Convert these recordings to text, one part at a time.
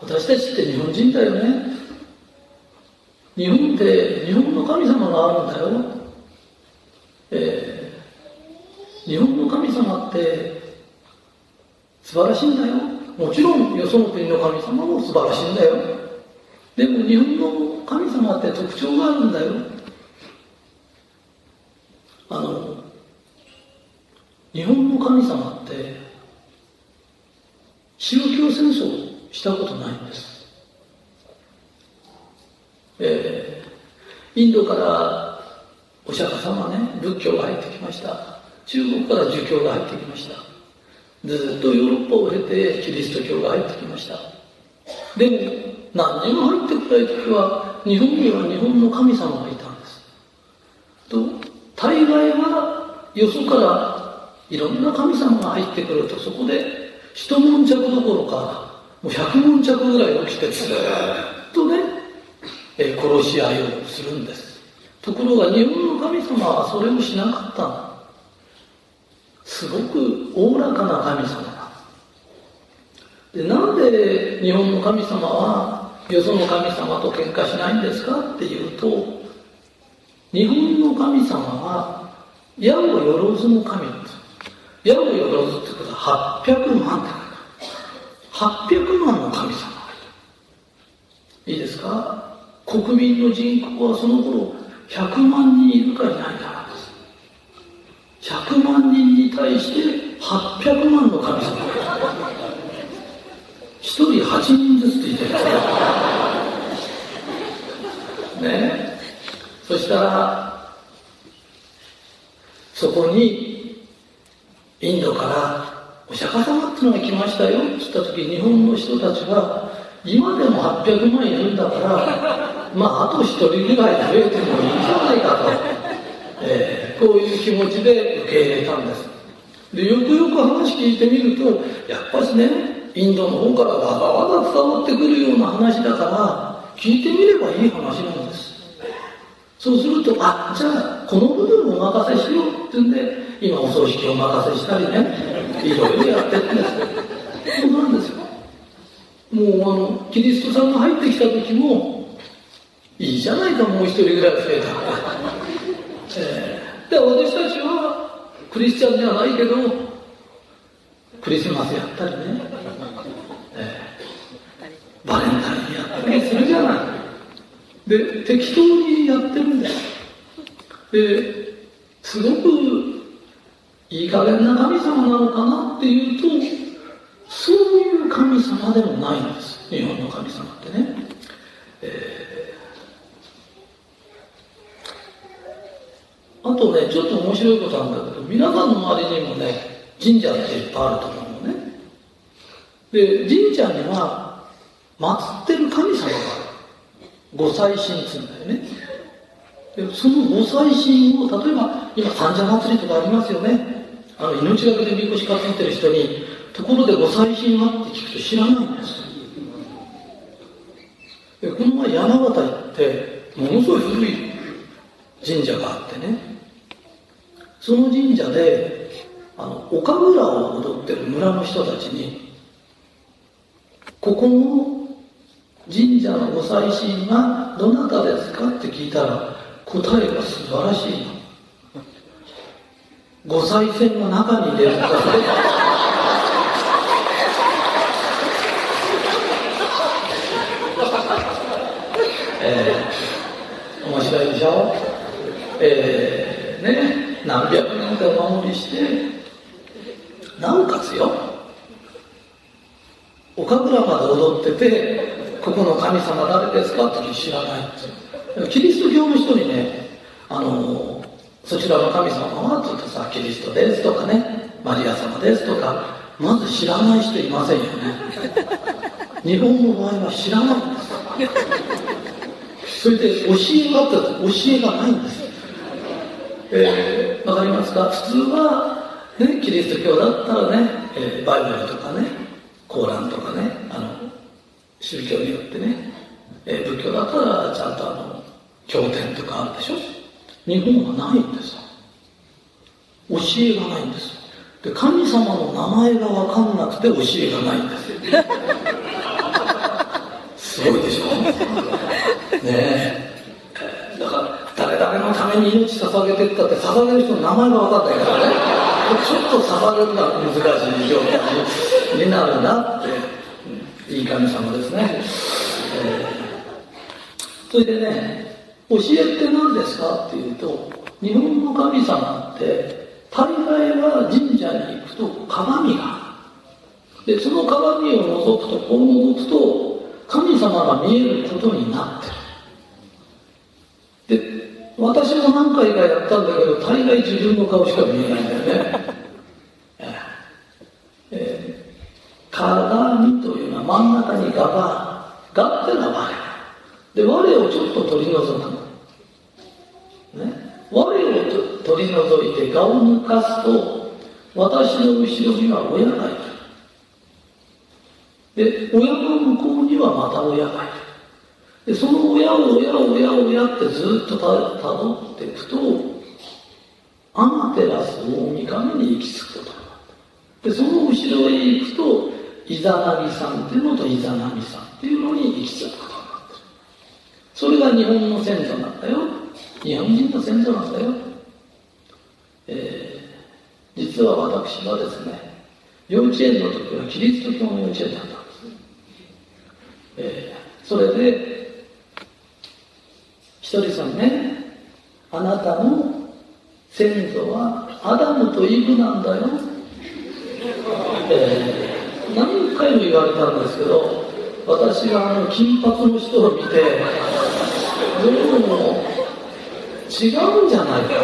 私たちって日本人だよね。日本って日本の神様があるんだよ、えー、日本の神様って素晴らしいんだよ。もちろんよその国の神様も素晴らしいんだよ。でも日本の神様って特徴があるんだよ。あの日本の神様って宗教戦争したことないんです。えー、インドからお釈迦様ね、仏教が入ってきました。中国から儒教が入ってきました。ずっとヨーロッパを経てキリスト教が入ってきました。でも、何にも入ってこない時は、日本には日本の神様がいたんです。と、大概はよそからいろんな神様が入ってくると、そこで一悶着どころか、もう100問着ぐらい起きてずっとね、えー、殺し合いをするんです。ところが日本の神様はそれをしなかったすごくおおらかな神様。でなんで日本の神様はよその神様と喧嘩しないんですかっていうと日本の神様は矢をよろずの神です。矢をよろずってことは800万って800万の神様いいですか？国民の人口はその頃100万人いるかいないかなんです。100万人に対して800万の神様一人8人ずつって言ってる。ね？そしたらそこにインドからお釈迦様ってのが来ましたよ。って言った時日本の人たちは今でも800万いるんだからまああと1人ぐらい増えてもいいんじゃないかと、えー、こういう気持ちで受け入れたんです。でよくよく話聞いてみるとやっぱしねインドの方からわざわざ伝わってくるような話だから聞いてみればいい話なんです。そうするとあじゃあこの部分をお任せしようって言うんで今お葬式をお任せしたりねいろいろやってるんですけど。そうなんですよ。もうあのキリストさんが入ってきた時もいいじゃないかもう一人ぐらい増えたから、え。ー、で私たちはクリスチャンじゃないけどクリスマスやったりね、えー、バレンタインやったりするじゃない。で適当にやってるんです。ですごくいい加減な神様なのかなっていうと、そういう神様でもないんです。日本の神様ってね。えー、あとね、ちょっと面白いことなんだけど、皆さんの周りにもね、神社っていっぱいあると思うのね。で、神社には、祀ってる神様が。ご祭神っつうんだよね。そのご祭神を、例えば、今、三社祭りとかありますよね。あの命がけでみこし担いでる人にところでご祭神はって聞くと知らないんですでこの前山形行ってものすごい古い神社があってね。その神社であの岡村を踊ってる村の人たちにここの神社のご祭神はどなたですかって聞いたら答えが素晴らしいの。ご賽銭の中に入れるか。えー、面白いでしょ？えー、ね何百年かお守りしてなおかつよ岡倉まで踊っててここの神様誰ですか？って知らない。キリスト教の人にねあのそちらの神様はずっとさキリストですとかねマリア様ですとかまず知らない人いませんよね。日本の場合は知らないんです。それで教えがあったら教えがないんです。えー、わかりますか？普通は、ね、キリスト教だったらね、えー、バイブルとかねコーランとかねあの宗教によってね、えー、仏教だったらちゃんとあの経典とかあるでしょ？日本はないんです教えがないんですで神様の名前が分かんなくて教えがないんですすごいでしょ。ねえ。だから誰々のために命捧げてったって捧げる人の名前が分かんないからね。ちょっと捧げるのは難しい状態になるなって、いい神様ですね、えー、それでね教えって何ですかっていうと日本の神様って大概は神社に行くと鏡がでその鏡を覗くとこう覗くと神様が見えることになってる。で私も何回かやったんだけど大概自分の顔しか見えないんだよね。え、鏡というのは真ん中に画が画ってのは我で我をちょっと取り除くね。我を取り除いて顔を抜かすと私の後ろには親がいる。で親の向こうにはまた親がいる。でその親を親を親を親ってずっとたたどっていくとアマテラス大神に行き着くことになったでその後ろへ行くとイザナミさんっていうのとイザナミさんっていうのに行き着くことになってる。それが日本の先祖なんだよ。日本人の先祖なんだよ、えー、実は私はですね幼稚園の時はキリスト教の幼稚園だったんです、えー、それでひとりさんねあなたの先祖はアダムとイブなんだよ、えー、何回も言われたんですけど私があの金髪の人を見てどうも違うんじゃないか。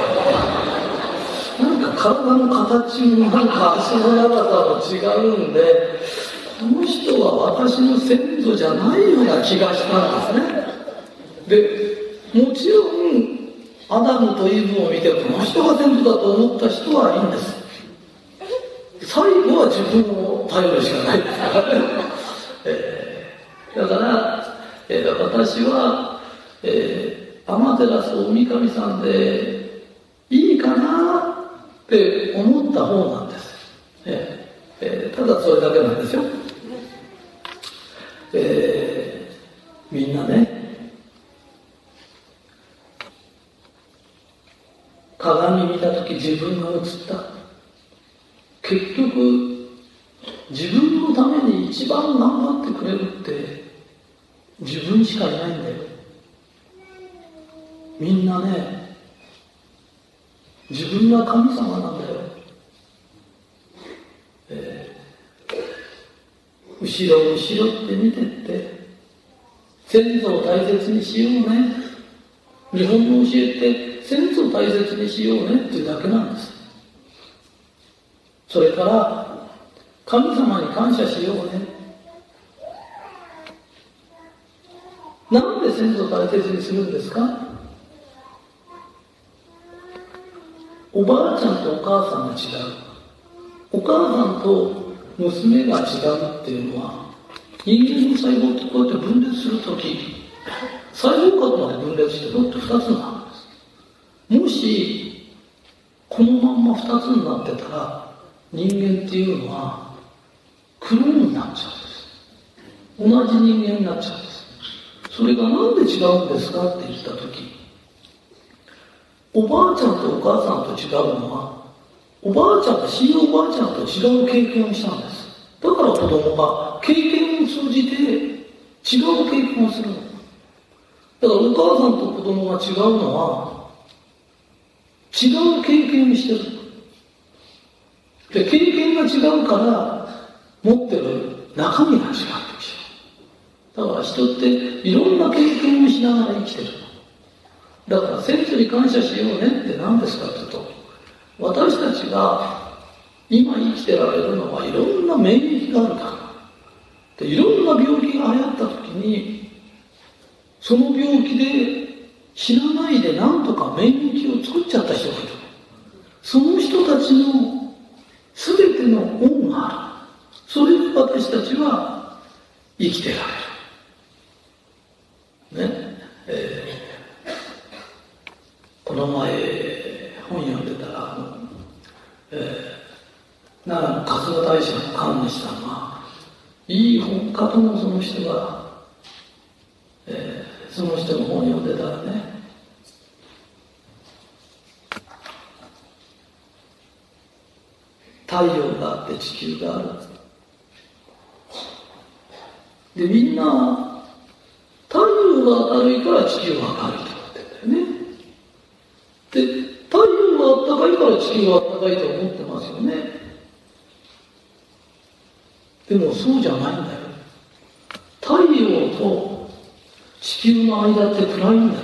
なんか体の形もなんか足の長さも違うんでこの人は私の先祖じゃないような気がしたんですね。でもちろんアダムとイブを見てこの人が先祖だと思った人はいいんです。最後は自分を頼るしかないですから、えー、だから、えー、私は、えー天照大神さんでいいかなって思った方なんです、ええー、ただそれだけなんですよ、えー、みんなね鏡見た時自分が映った。結局自分のために一番頑張ってくれるって自分しかいないんだよ。ね自分が神様なんだよ、えー、後ろ後ろって見てって先祖を大切にしようね。日本の教えって先祖を大切にしようねっていうだけなんです。それから神様に感謝しようね。なんで先祖を大切にするんですか？おばあちゃんとお母さんが違う。お母さんと娘が違うっていうのは人間の細胞ってこうやって分裂するとき細胞核まで分裂してどうって2つになるんです。もしこのまんま2つになってたら人間っていうのはクローンになっちゃうんです。同じ人間になっちゃうんです。それが何で違うんですかって言った時おばあちゃんとお母さんと違うのはおばあちゃんが死ぬおばあちゃんと違う経験をしたんです。だから子供が経験を通じて違う経験をするの。だからお母さんと子供が違うのは違う経験をしてる。で経験が違うから持ってる中身が違ってきちゃうだから人っていろんな経験をしながら生きてる。だから先祖に感謝しようねって何ですかって言うと私たちが今生きてられるのはいろんな免疫があるからでいろんな病気が流行った時にその病気で知らないで何とか免疫を作っちゃった人がいる。その人たちの全ての恩がある。それで私たちは生きてられる。ね。えー、この前本読んでたらあの、えー、奈良の春日大社の神主さんがいい本かともその人が、えー、その人の本読んでたらね太陽があって地球がある。でみんな太陽が明るいから地球が明るいと思ってんだよね。で太陽が暖かいから地球が暖かいと思ってますよね。でもそうじゃないんだよ。太陽と地球の間って暗いんだよ。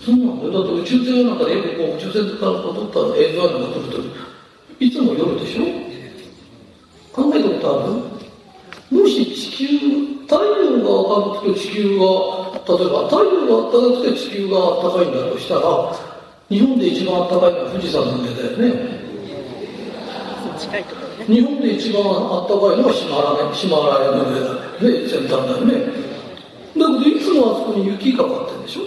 そうなんだよ。だって宇宙船なんかでよくこう宇宙船から撮った映像なんか撮ると、いつも夜でしょ？考えたことある？もし地球、太陽が明るくて地球が、例えば太陽が暖かくて地球が暖かいんだとしたら、日本で一番暖かいのは富士山の上だよね。日本で一番暖かいのはヒマラヤヒマラヤの上だね、先端だよね。だけどいつもあそこに雪かかってるんでしょ？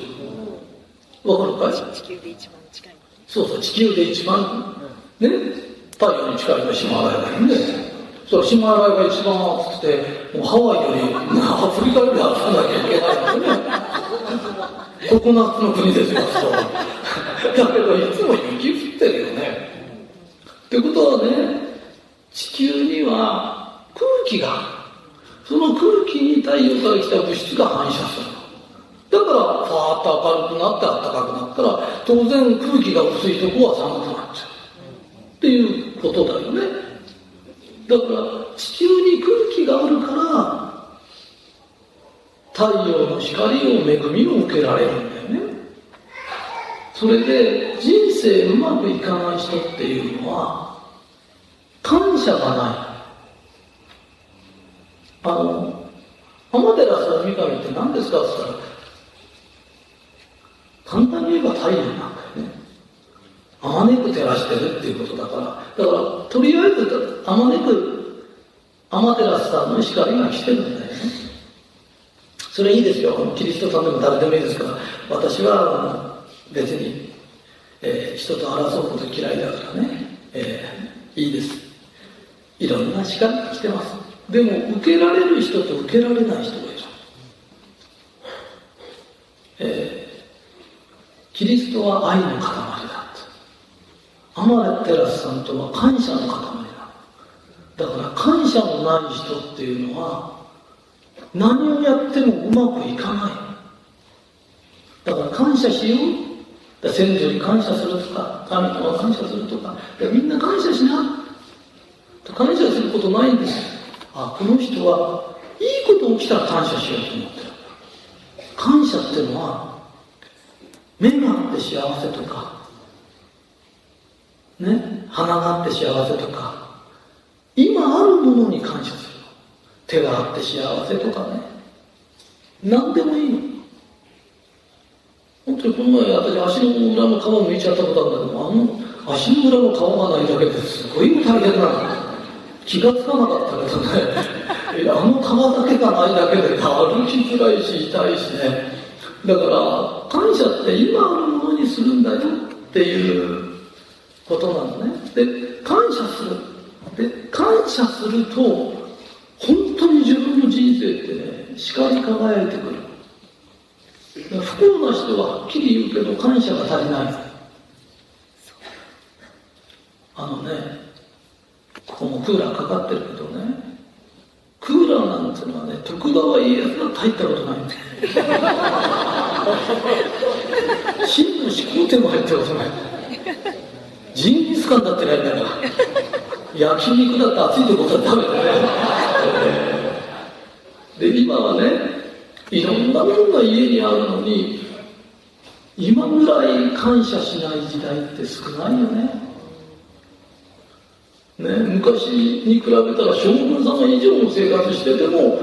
わかるかい？地球で一番近い。そうそう、地球で一番、ね、太陽に近いのはヒマラヤだよね。それヒマラが一番暑くて、もうハワイより、アフリカより暑くなきゃいけないんだよね。ココナッツの国ですよ、そう。だけど、いつも雪降ってるよね。ってことはね、地球には空気が。その空気に太陽から来た物質が反射する。だから、ファーッと明るくなって暖かくなったら、当然空気が薄いとこは寒くなっちゃう。っていうことだよね。だから、地球に空気があるから、太陽の光を恵みを受けられるんだよね。それで、人生うまくいかない人っていうのは、感謝がない。あの、浜寺さん三上って何ですかって言ったら、簡単に言えば太陽なんだよね。あまねく照らしてるっていうことだから。だから、とりあえず、あまねく、天照さんの光が来てるんだよね。それいいですよ。キリストさんでも誰でもいいですから。私は、別に、えー、人と争うこと嫌いだからね。えー、いいです。いろんな光が来てます。でも、受けられる人と受けられない人がいる。えーキリストは愛の塊だアマテラスさんとは感謝の塊だだから感謝のない人っていうのは何をやってもうまくいかない。だから感謝しよう。先祖に感謝するとか神様感謝するとか。みんな感謝しな。感謝することないんですあこの人はいいこと起きたら感謝しようと思ってる。感謝っていうのは目があって幸せとか、ね、鼻があって幸せとか、今あるものに感謝するの。手があって幸せとかね。何でもいいの。本当にこの前私足の裏の皮むいちゃったことあるんだけど、あの足の裏の皮がないだけですごい大変なの。気がつかなかったけどね、あの皮だけがないだけで歩きづらいし痛いしね。だから感謝って今あるものにするんだよっていうことなのね。で感謝する。で感謝すると本当に自分の人生ってね光り輝いてくる。不幸な人ははっきり言うけど感謝が足りない。あのねここもクーラーかかってるけどね。クーラーなんていうのはね徳川家康が入ったことないんだよ。真の始皇帝も入ったことないジンギスカンだってないんだから焼肉だって熱いところは食べてね、で今はねいろんなものが家にあるのに今ぐらい感謝しない時代って少ないよね。ね、昔に比べたら将軍様以上の生活してても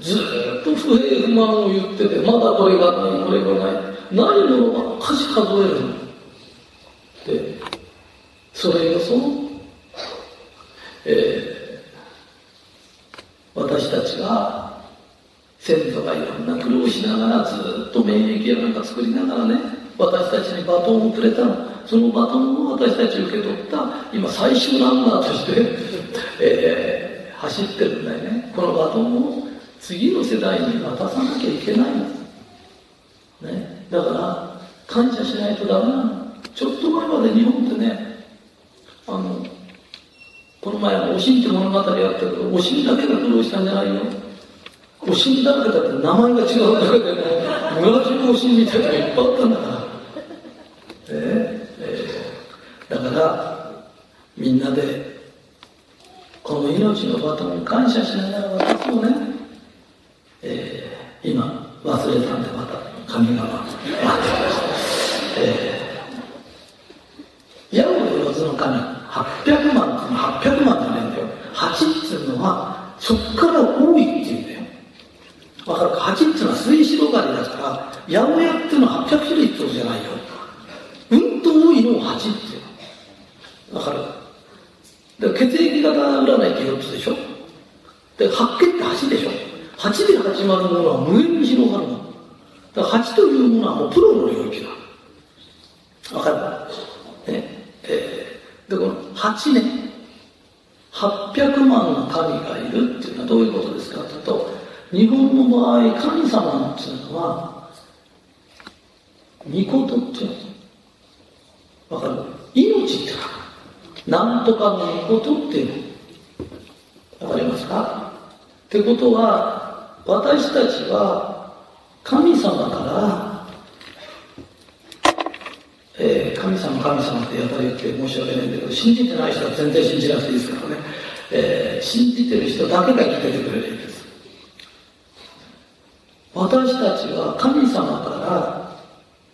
ずっと不平不満を言っててまだこれがないこれがない。ないものばっかし数えるでそれがその、えー、私たちが先祖がいろんな苦労しながらずっと免疫やなんか作りながらね私たちにバトンをくれたの。そのバトンを私たち受け取った今最終ランナーとして、えー、走ってるんだよね。このバトンを次の世代に渡さなきゃいけない。の、ね、だから感謝しないとダメなの。ちょっと前まで日本ってね前おしんって物語あったけどおしんだけが苦労したんじゃないよおしんだらけだって名前が違うだけでね村中おしんみたいなのがいっぱいあったんだから。え？えー、だからみんなでこの命のバトンに感謝しながら私もね、えー、今忘れたんでまた神が待ってました、えー、ヤゴの四つの神800万っていうのは800万じゃないんだよ8っていうのはそっから多いっていうんだよ。わかるか？8っていうのは末広がりだから八百屋っていうのは800種類ってことじゃないよ。うんと多いのを8ってわかる？血液型占いって4つでしょ？で白血って8でしょ？8で始まるものは無限に広がるの。だから8というものはもうプロの領域だ。わかる？ねえー、でこの8ね。800万の神がいるっていうのはどういうことですかとと日本の場合神様っていうのは御事っていうの。わかる？命ってな。んとかのことっていうの。わかりますか？ってことは私たちは神様からえー、神様神様ってやたら言って申し訳ないんだけど信じてない人は全然信じなくていいですからね、えー、信じてる人だけが生きててくれるんです。私たちは神様から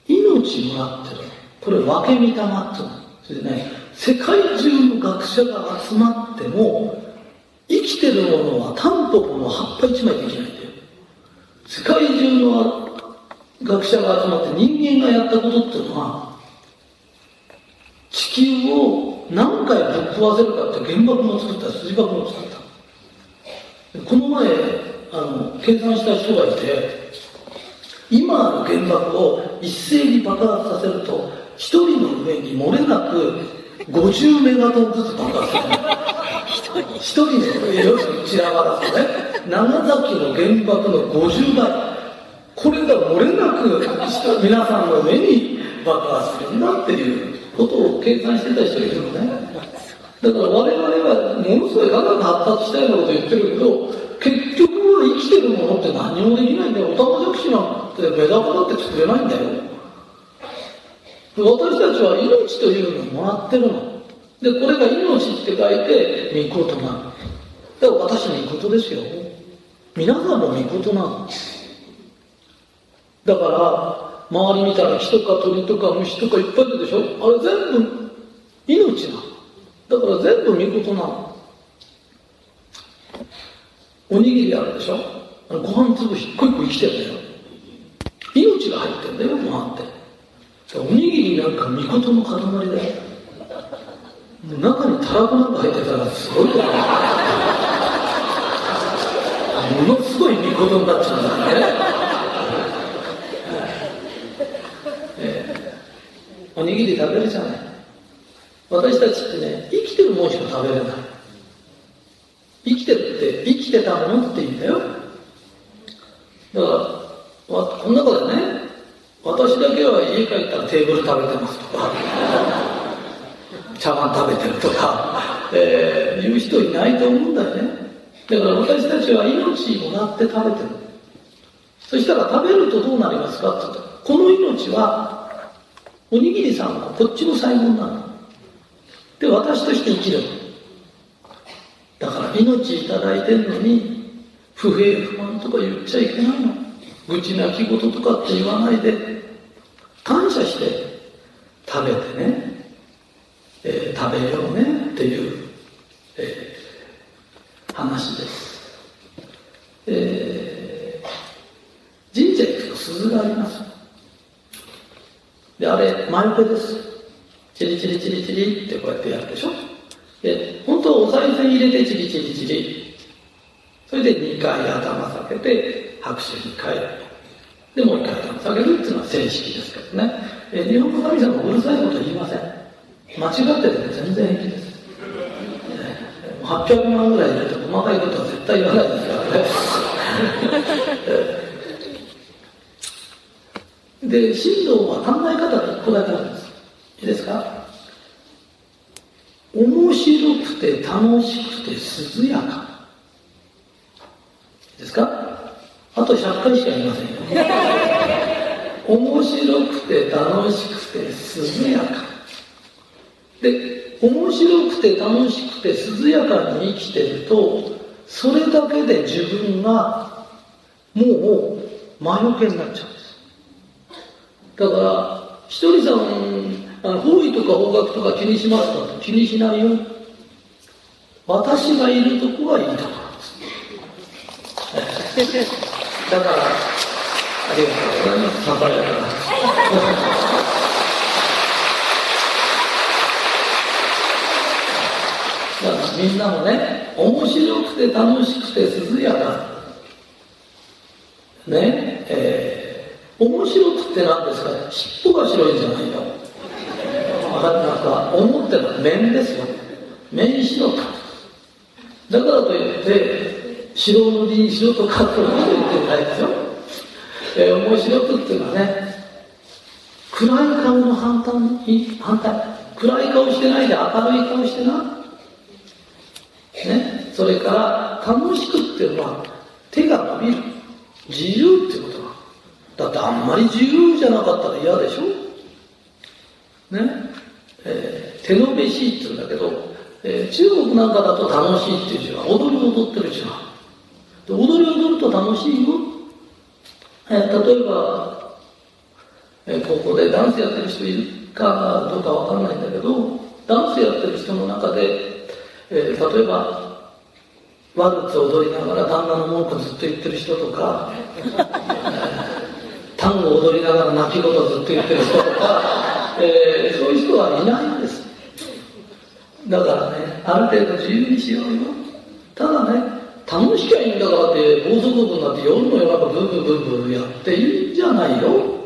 命もらってる。これ分け御霊っていうのそれでね世界中の学者が集まっても生きてるものはタンポポの葉っぱ一枚できないんだよ。世界中の学者が集まって人間がやったことっていうのは地球を何回ぶっ壊せるかって原爆も作った筋爆も作った。この前あの計算した人がいて今ある原爆を一斉に爆発させると一人の上に漏れなく50メガトンずつ爆発する。一人の上に散らばらすとね。長崎の原爆の50倍。これが漏れなく皆さんの上に爆発する。んだっていうことを計算してた人がいるのねだから我々はものすごい科学発達したようなこと言ってるけど結局は生きてるものって何もできないんだよ。オタマジャクシなんてメダカだって作れないんだよ。私たちは命というのをもらってるの。で、これが命って書いて、御事なの。だから私の御事ですよ。皆さんも御事なの。だから、周り見たら人か鳥とか虫とかいっぱいいるでしょ？あれ全部命なの。だから全部御事なの。おにぎりあるでしょ？ご飯粒一個一個生きてるでしょ？命が入ってんだよ、ご飯って。おにぎりなんか御事の塊だよ中にたらこなんか入ってたらすごいことものすごい御事になっちゃうんだね、えー、おにぎり食べるじゃない私たちってね生きてるもんしか食べれない。生きてるって生きてたものって言うんだよ。だからこの中でね私だけは家帰ったらテーブル食べてますとか茶碗食べてるとか、えー、言う人いないと思うんだよね。だから私たちは命もらって食べてる。そしたら食べるとどうなりますかって言ったこの命はおにぎりさんはこっちの細胞なの。で私として生きればだから命いただいてるのに不平不満とか言っちゃいけないの。愚痴泣き言とかって言わないで。感謝して食べてね、えー、食べようねっていう話です。えー、神社行くと鈴があります。で、あれ、魔除けです。チリチリチリチリってこうやってやるでしょ。で、本当はお賽銭入れてチリチリチリ。それで2回頭下げて拍手に変える。で、もう一回頭下げるっていうのは正式ですけどね。え日本の神様うるさいこと言いません。間違ってても全然平気です。800万ぐらい入れて細かいことは絶対言わないですからね。で、神道は考え方が1個だけなんです。いいですか？面白くて楽しくて涼やか。ですか？あと100回しか言いませんよ。面白くて楽しくて涼やか。で、面白くて楽しくて涼やかに生きてると、それだけで自分がもう魔除けになっちゃうんです。だから、ひとりさん、あの方位とか方角とか気にしますか？気にしないよ。私がいるとこはいいとこ。だから、ありがとうございます。爽やかな。だからみんなもね、面白くて楽しくて涼やか。ね、えー面白くって何ですか尻尾が白いんじゃないよ。分かなんか、思ってる面ですよ。面白か。だからといって、白塗りにしろとかってこと言ってないですよ。えー、面白くっていうのはね、暗い顔の反対反対。暗い顔してないで明るい顔してな。ね。それから、楽しくっていうのは、手が伸びる。自由っていうことだってあんまり自由じゃなかったら嫌でしょね。えー、手延べしいって言うんだけど、えー、中国なんかだと楽しいっていう字は踊り踊ってる字は。で踊り踊ると楽しいよ。え、例えば、えー、ここでダンスやってる人いるかどうかわかんないんだけど、ダンスやってる人の中で、えー、例えば、ワルツ踊りながら旦那の文句ずっと言ってる人とか、単語を踊りながら泣き言をずっと言ってる人とか、えー、そういう人はいないんです。だからね、ある程度自由にしようよ。ただね、楽しきゃいいんだからって、暴走族になって夜の夜中ブーブーブーブーやっていいんじゃないよ。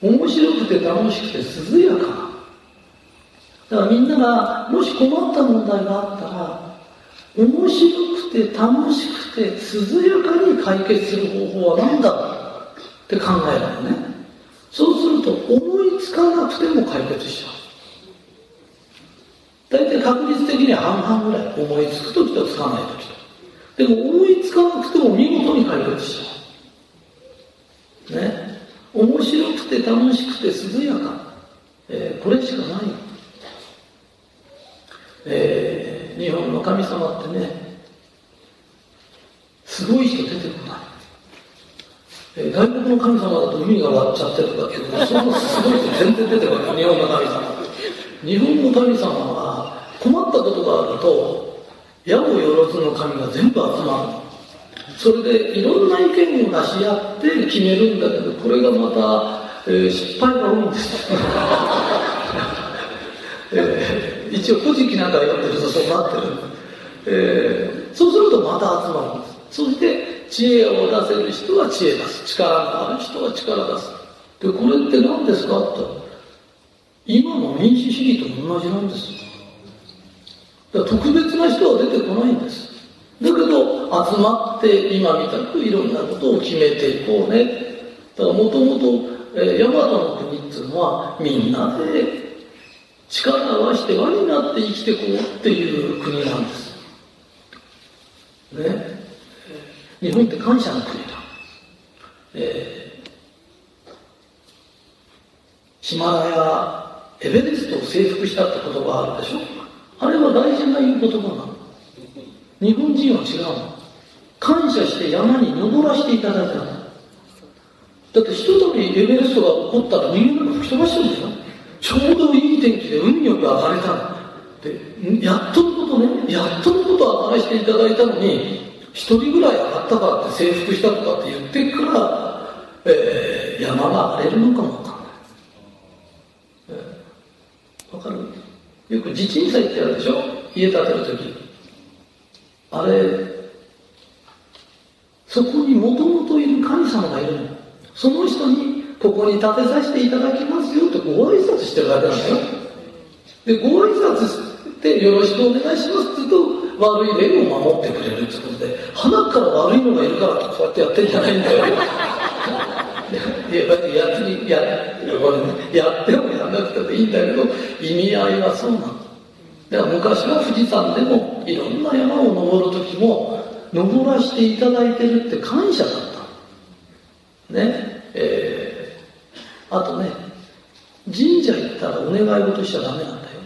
面白くて楽しくて涼やかだからみんなが、もし困った問題があったら、面白くて楽しくて涼やかに解決する方法は何だ？って考えるのね。そうすると思いつかなくても解決しちゃう。大体確率的には半々ぐらい思いつく時とつかない時と。でも思いつかなくても見事に解決しちゃう。ね。面白くて楽しくて涼やか。えー、これしかない。えー、日本の神様ってね、すごい人出てこない。えー、外国の神様だと海が割っちゃってるんだけど、そんなすごい人全然出てこない。日本の神様。日本の神様は困ったことがあると、矢をよろずの神が全部集まる。それでいろんな意見を出し合って決めるんだけど、これがまた、えー、失敗が多いんです。一応古事記なんかやってるとそうなってる。えー、そうするとまた集まるんです。そして知恵を出せる人は知恵出す。力のある人は力出す。で、これって何ですか？って今の民主主義と同じなんです。だから特別な人は出てこないんです。だけど、集まって今みたくいろんなことを決めていこうね。だからもともと、えー、大和の国っていうのはみんなで力を合わせて輪になって生きていこうっていう国なんです。ね。日本って感謝の国だ。えー、ヒマラヤ、エベレストを征服したって言葉あるでしょ？あれは大事な言う言葉なの。日本人は違うの。感謝して山に登らせていただいたの。だって一度にエベレストが起こったら人間が吹き飛ばしてるんだよ。ちょうどいい天気で運よく上がれたの。でやっとのことねやっとのことを話していただいたのに一人ぐらい上がったからって征服したとかって言ってから、えー、山が荒れるのかもわかんない。えー、わかる？よく地鎮祭ってあるでしょ？家建てるとき。あれ、そこにもともといる神様がいるの。その人に、ここに建てさせていただきますよってご挨拶してるだけなんだよ。で、ご挨拶してよろしくお願いしますって言うと、悪い例を守ってくれるってことで、鼻から悪いのがいるからこうやってやってんじゃないんだよ。いや、やって、や、やってもやんなくてもいいんだけど、意味合いはそうなの。だから昔は富士山でもいろんな山を登る時も、登らせていただいてるって感謝だった。ね。えー、あとね、神社行ったらお願い事しちゃダメなんだよ。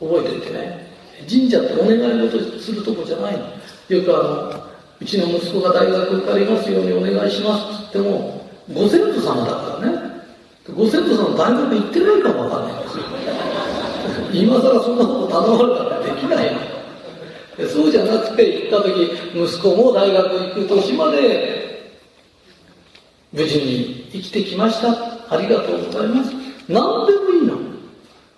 覚えててね。神社ってお願い事するとこじゃないの。よくあの、うちの息子が大学受かりますようにお願いしますって言っても、ご先祖様だからね。ご先祖様大学行ってないかもわかんないんですよ。今更そんなこと頼まれたらできないの。そうじゃなくて行った時、息子も大学行く年まで無事に生きてきました。ありがとうございます。何でもいいの。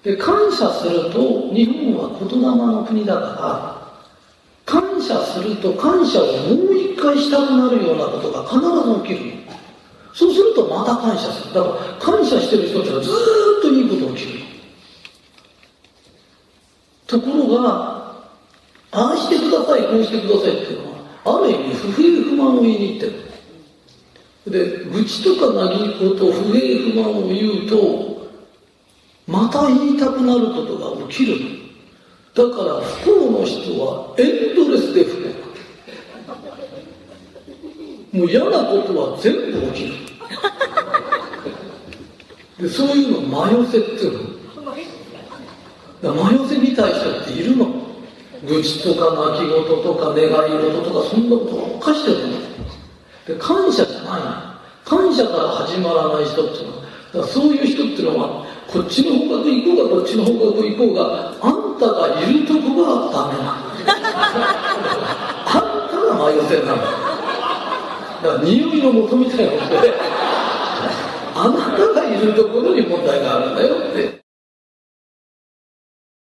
で、感謝すると、日本は言霊の国だから、感謝すると感謝をもう一回したくなるようなことが必ず起きる。そうするとまた感謝する。だから感謝してる人ってのはずっといいこと起きる。ところが、ああしてください、こうしてくださいっていうのは、ある意味不平不満を言いに行ってる。で、愚痴とか嘆きと不平不満を言うと、また言いたくなることが起きるだから不幸の人はエンドレスで不幸もう嫌なことは全部起きる。でそういうの迷せっていうの。迷せみたい人っているの。愚痴とか泣き言とか願い事とかそんなことばっかしてるの。で感謝じゃない。感謝から始まらない人っていうの。はそういう人っていうのはこっちの方角行こうがこっちの方角行こうがあんたがいるとこがダメなの。あんたが迷せなの。だから匂いの元みたいなことであなたがいるところに問題があるんだよって。